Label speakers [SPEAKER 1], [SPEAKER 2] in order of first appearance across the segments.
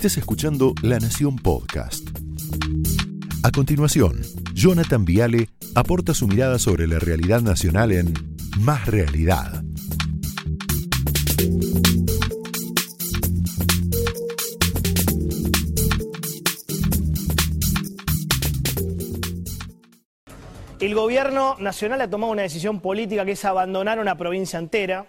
[SPEAKER 1] Estés escuchando La Nación Podcast. A continuación, Jonathan Viale aporta su mirada sobre la realidad nacional en Más Realidad.
[SPEAKER 2] El gobierno nacional ha tomado una decisión política que es abandonar una provincia entera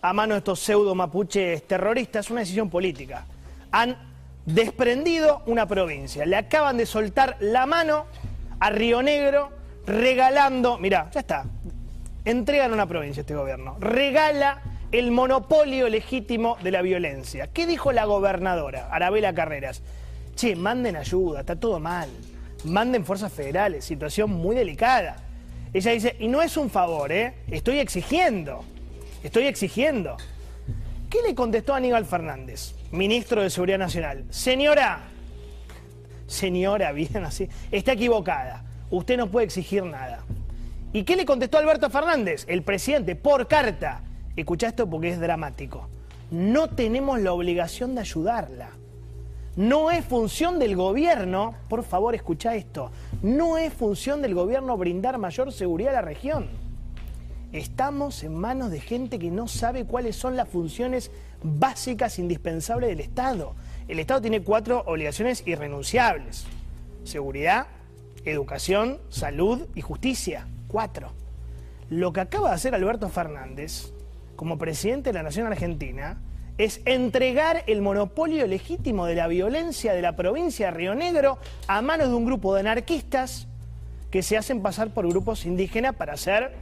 [SPEAKER 2] a manos de estos pseudo mapuches terroristas. Es una decisión política. Han desprendido una provincia. Le acaban de soltar la mano a Río Negro regalando, mira, ya está, entregan una provincia este gobierno, regala el monopolio legítimo de la violencia. ¿Qué dijo la gobernadora, Arabela Carreras? Che, manden ayuda, está todo mal manden fuerzas federales, situación muy delicada. Ella dice, y no es un favor, ¿eh? estoy exigiendo, estoy exigiendo. ¿Qué le contestó Aníbal Fernández, ministro de Seguridad Nacional? Señora, señora, bien así, está equivocada, usted no puede exigir nada. ¿Y qué le contestó Alberto Fernández, el presidente, por carta? Escucha esto porque es dramático. No tenemos la obligación de ayudarla. No es función del gobierno, por favor escucha esto, no es función del gobierno brindar mayor seguridad a la región. Estamos en manos de gente que no sabe cuáles son las funciones básicas indispensables del Estado. El Estado tiene cuatro obligaciones irrenunciables. Seguridad, educación, salud y justicia. Cuatro. Lo que acaba de hacer Alberto Fernández como presidente de la Nación Argentina es entregar el monopolio legítimo de la violencia de la provincia de Río Negro a manos de un grupo de anarquistas que se hacen pasar por grupos indígenas para hacer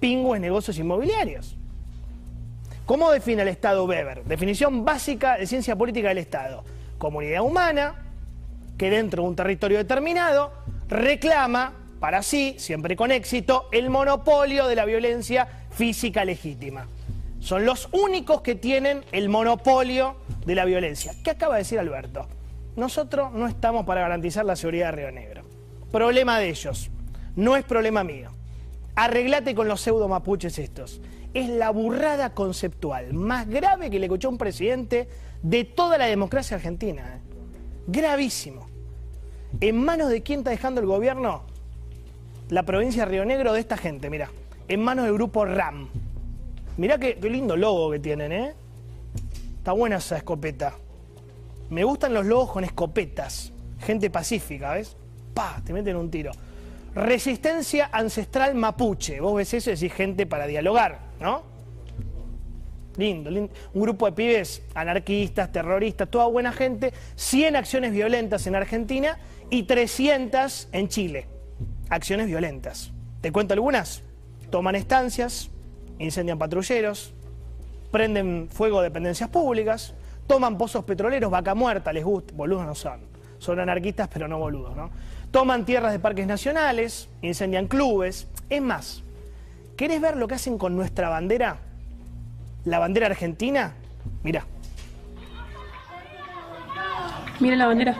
[SPEAKER 2] pingües negocios inmobiliarios. ¿Cómo define el Estado Weber? Definición básica de ciencia política del Estado. Comunidad humana que dentro de un territorio determinado reclama para sí, siempre con éxito, el monopolio de la violencia física legítima. Son los únicos que tienen el monopolio de la violencia. ¿Qué acaba de decir Alberto? Nosotros no estamos para garantizar la seguridad de Río Negro. Problema de ellos, no es problema mío. Arreglate con los pseudo mapuches estos. Es la burrada conceptual más grave que le escuchó un presidente de toda la democracia argentina. ¿eh? Gravísimo. ¿En manos de quién está dejando el gobierno? La provincia de Río Negro de esta gente, mira. En manos del grupo RAM. Mirá qué, lindo logo que tienen, ¿eh? Está buena esa escopeta. Me gustan los logos con escopetas. Gente pacífica, ¿ves? Pa, te meten un tiro. Resistencia ancestral mapuche. Vos ves eso y decís gente para dialogar, ¿no? Lindo, lindo. Un grupo de pibes anarquistas, terroristas, toda buena gente. 100 acciones violentas en Argentina y 300 en Chile. Acciones violentas. ¿Te cuento algunas? Toman estancias, incendian patrulleros, prenden fuego dependencias públicas, toman pozos petroleros, vaca muerta, les gusta, boludos no son, son anarquistas pero no boludos, ¿no? Toman tierras de parques nacionales, incendian clubes, es más, ¿querés ver lo que hacen con nuestra bandera? La bandera argentina, mira.
[SPEAKER 3] Mira la bandera.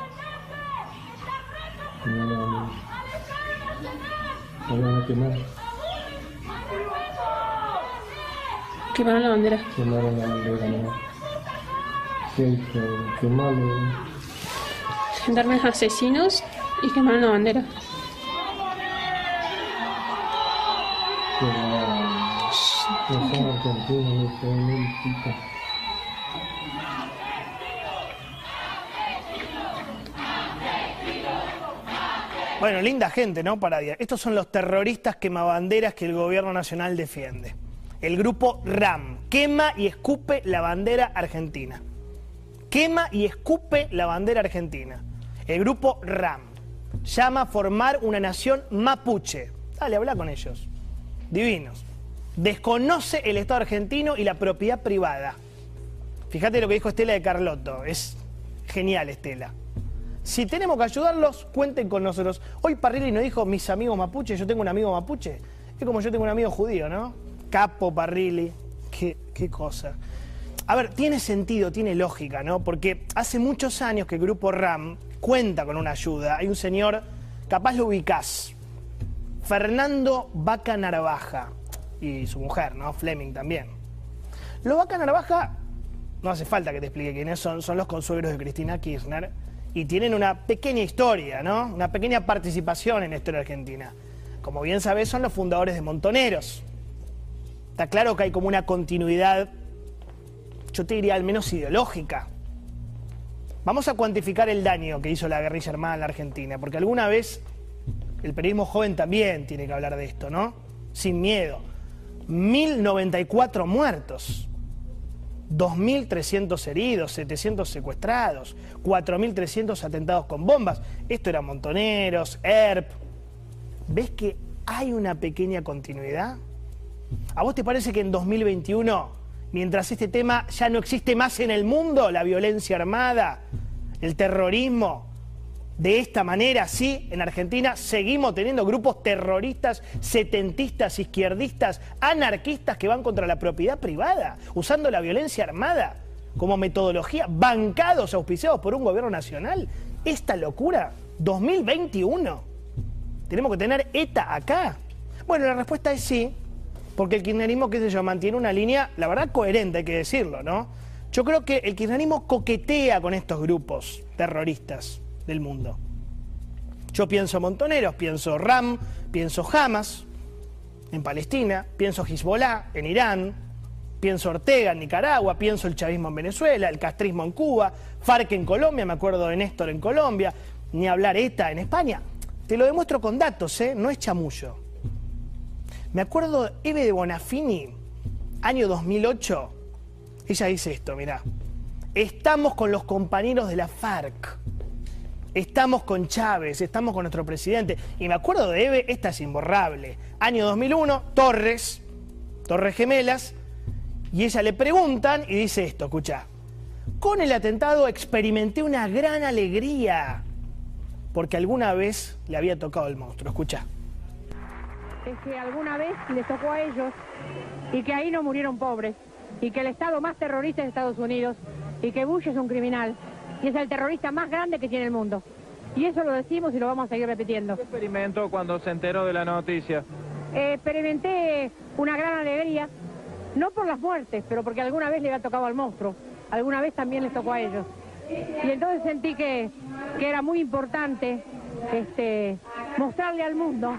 [SPEAKER 3] Quemaron la bandera.
[SPEAKER 4] Quemaron la bandera, malo.
[SPEAKER 3] Gendarmes asesinos y quemaron la bandera.
[SPEAKER 2] Bueno, linda gente, ¿no? Para Estos son los terroristas quemabanderas que el gobierno nacional defiende. El grupo RAM quema y escupe la bandera argentina. Quema y escupe la bandera argentina. El grupo RAM llama a formar una nación mapuche. Dale, habla con ellos. Divinos. Desconoce el Estado argentino y la propiedad privada. Fíjate lo que dijo Estela de Carlotto. Es genial, Estela. Si tenemos que ayudarlos, cuenten con nosotros. Hoy Parrilli nos dijo, mis amigos mapuches, yo tengo un amigo mapuche. Es como yo tengo un amigo judío, ¿no? Capo Parrilli. Qué, qué cosa. A ver, tiene sentido, tiene lógica, ¿no? Porque hace muchos años que el grupo RAM cuenta con una ayuda. Hay un señor, capaz lo ubicás, Fernando Vaca Narvaja y su mujer, ¿no? Fleming también. Lo Vaca Narvaja no hace falta que te explique quiénes son, son los consuegros de Cristina Kirchner y tienen una pequeña historia, ¿no? Una pequeña participación en la historia argentina. Como bien sabés, son los fundadores de Montoneros. Está claro que hay como una continuidad, yo te diría al menos ideológica. Vamos a cuantificar el daño que hizo la guerrilla armada en la Argentina, porque alguna vez el periodismo joven también tiene que hablar de esto, ¿no? Sin miedo. 1094 muertos. 2.300 heridos, 700 secuestrados, 4.300 atentados con bombas. Esto era Montoneros, ERP. ¿Ves que hay una pequeña continuidad? ¿A vos te parece que en 2021, mientras este tema ya no existe más en el mundo, la violencia armada, el terrorismo, de esta manera, sí, en Argentina seguimos teniendo grupos terroristas, setentistas, izquierdistas, anarquistas que van contra la propiedad privada, usando la violencia armada como metodología, bancados, auspiciados por un gobierno nacional. Esta locura, 2021. Tenemos que tener ETA acá. Bueno, la respuesta es sí, porque el kirchnerismo, qué sé yo, mantiene una línea, la verdad, coherente, hay que decirlo, ¿no? Yo creo que el kirchnerismo coquetea con estos grupos terroristas del mundo. Yo pienso Montoneros, pienso Ram, pienso Hamas en Palestina, pienso Hezbollah en Irán, pienso Ortega en Nicaragua, pienso el chavismo en Venezuela, el castrismo en Cuba, FARC en Colombia, me acuerdo de Néstor en Colombia, ni hablar ETA en España. Te lo demuestro con datos, ¿eh? no es chamullo. Me acuerdo Eve de Bonafini, año 2008. Ella dice esto, mirá. Estamos con los compañeros de la FARC. Estamos con Chávez, estamos con nuestro presidente. Y me acuerdo de Eve, esta es imborrable. Año 2001, Torres, Torres Gemelas, y ella le preguntan y dice esto, escucha. Con el atentado experimenté una gran alegría, porque alguna vez le había tocado el monstruo. Escucha.
[SPEAKER 5] Es que alguna vez les tocó a ellos y que ahí no murieron pobres, y que el Estado más terrorista es Estados Unidos, y que Bush es un criminal, y es el terrorista más grande que tiene el mundo. Y eso lo decimos y lo vamos a seguir repitiendo.
[SPEAKER 6] ¿Qué experimentó cuando se enteró de la noticia?
[SPEAKER 5] Eh, experimenté una gran alegría, no por las muertes, pero porque alguna vez le había tocado al monstruo, alguna vez también les tocó a ellos. Y entonces sentí que, que era muy importante este, mostrarle al mundo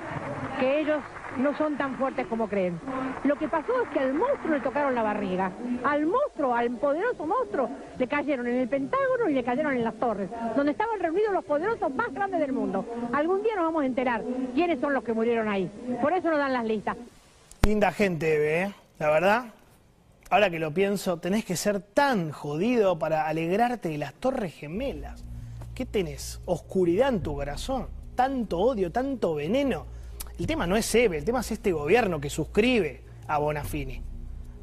[SPEAKER 5] que ellos no son tan fuertes como creen. Lo que pasó es que al monstruo le tocaron la barriga. Al monstruo, al poderoso monstruo, le cayeron en el Pentágono y le cayeron en las torres, donde estaban reunidos los poderosos más grandes del mundo. Algún día nos vamos a enterar quiénes son los que murieron ahí. Por eso nos dan las listas.
[SPEAKER 2] Linda gente, ¿eh? La verdad, ahora que lo pienso, tenés que ser tan jodido para alegrarte de las torres gemelas. ¿Qué tenés? Oscuridad en tu corazón, tanto odio, tanto veneno. El tema no es Eve, el tema es este gobierno que suscribe a Bonafini.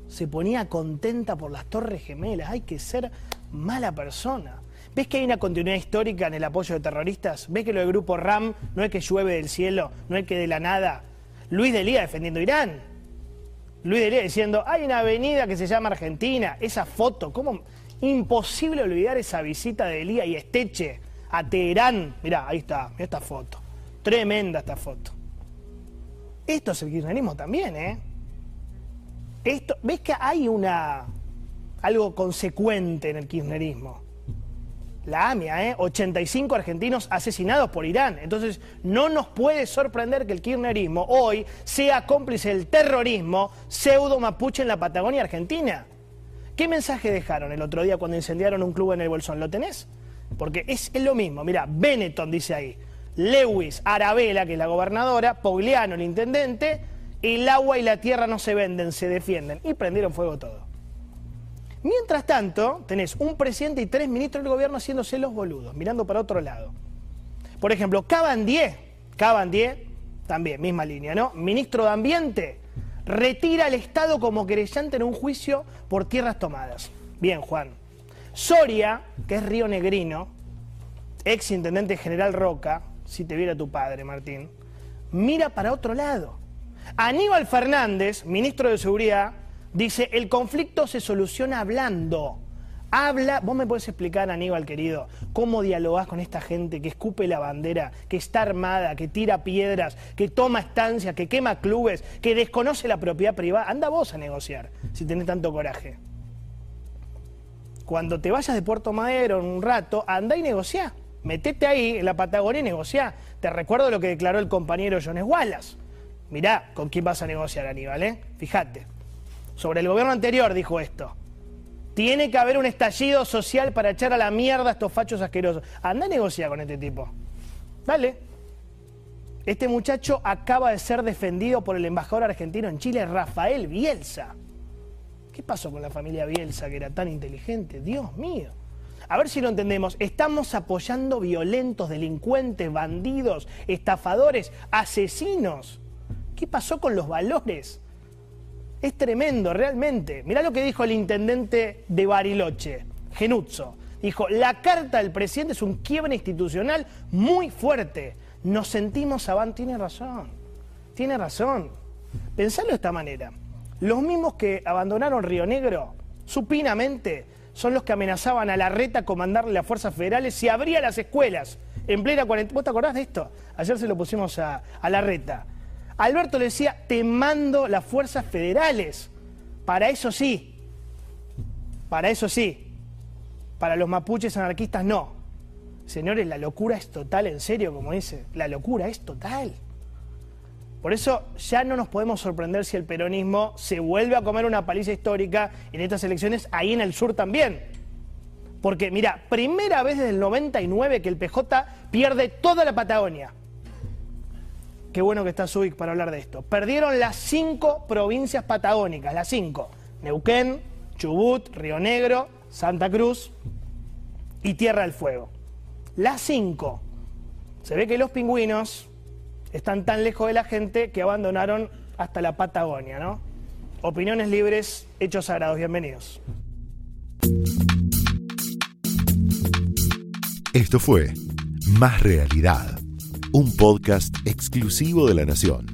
[SPEAKER 2] Se ponía contenta por las torres gemelas, hay que ser mala persona. ¿Ves que hay una continuidad histórica en el apoyo de terroristas? ¿Ves que lo del grupo RAM no es que llueve del cielo, no es que de la nada? Luis Delía defendiendo Irán. Luis Delía diciendo, hay una avenida que se llama Argentina. Esa foto, ¿cómo? Imposible olvidar esa visita de Delía y Esteche a Teherán. Mirá, ahí está, mira esta foto. Tremenda esta foto. Esto es el kirchnerismo también, ¿eh? Esto, ¿Ves que hay una algo consecuente en el kirchnerismo? La AMIA, ¿eh? 85 argentinos asesinados por Irán. Entonces, no nos puede sorprender que el kirchnerismo hoy sea cómplice del terrorismo pseudo mapuche en la Patagonia Argentina. ¿Qué mensaje dejaron el otro día cuando incendiaron un club en el Bolsón? ¿Lo tenés? Porque es, es lo mismo. Mira, Benetton dice ahí. Lewis, Arabela, que es la gobernadora, Pogliano, el intendente, el agua y la tierra no se venden, se defienden. Y prendieron fuego todo. Mientras tanto, tenés un presidente y tres ministros del gobierno haciéndose los boludos, mirando para otro lado. Por ejemplo, Cabandier, Cabandier, también, misma línea, ¿no? Ministro de Ambiente, retira al Estado como querellante en un juicio por tierras tomadas. Bien, Juan. Soria, que es Río Negrino, ex intendente general Roca, si te viera tu padre, Martín, mira para otro lado. Aníbal Fernández, ministro de Seguridad, dice, el conflicto se soluciona hablando. Habla, vos me puedes explicar, Aníbal querido, cómo dialogás con esta gente que escupe la bandera, que está armada, que tira piedras, que toma estancias, que quema clubes, que desconoce la propiedad privada. Anda vos a negociar, si tenés tanto coraje. cuando te vayas de Puerto Madero en un rato, anda y negocia. Metete ahí en la Patagonia y negocia. Te recuerdo lo que declaró el compañero Jones Wallace. Mirá con quién vas a negociar, Aníbal, ¿eh? Fíjate. Sobre el gobierno anterior dijo esto. Tiene que haber un estallido social para echar a la mierda a estos fachos asquerosos. Anda a negociar con este tipo. Dale. Este muchacho acaba de ser defendido por el embajador argentino en Chile, Rafael Bielsa. ¿Qué pasó con la familia Bielsa que era tan inteligente? Dios mío. A ver si lo entendemos. Estamos apoyando violentos, delincuentes, bandidos, estafadores, asesinos. ¿Qué pasó con los valores? Es tremendo, realmente. Mirá lo que dijo el intendente de Bariloche, Genuzzo. Dijo, la carta del presidente es un quiebre institucional muy fuerte. Nos sentimos avanti. Tiene razón, tiene razón. Pensalo de esta manera. Los mismos que abandonaron Río Negro, supinamente, son los que amenazaban a la reta con mandarle las fuerzas federales si abría las escuelas en plena cuarentena. ¿Vos te acordás de esto? Ayer se lo pusimos a, a la reta. Alberto le decía, te mando las fuerzas federales. Para eso sí. Para eso sí. Para los mapuches anarquistas no. Señores, la locura es total, en serio, como dice. La locura es total. Por eso ya no nos podemos sorprender si el peronismo se vuelve a comer una paliza histórica en estas elecciones, ahí en el sur también. Porque, mira, primera vez desde el 99 que el PJ pierde toda la Patagonia. Qué bueno que está Zubik para hablar de esto. Perdieron las cinco provincias patagónicas, las cinco. Neuquén, Chubut, Río Negro, Santa Cruz y Tierra del Fuego. Las cinco. Se ve que los pingüinos están tan lejos de la gente que abandonaron hasta la Patagonia, ¿no? Opiniones libres, hechos sagrados, bienvenidos.
[SPEAKER 1] Esto fue Más Realidad, un podcast exclusivo de La Nación.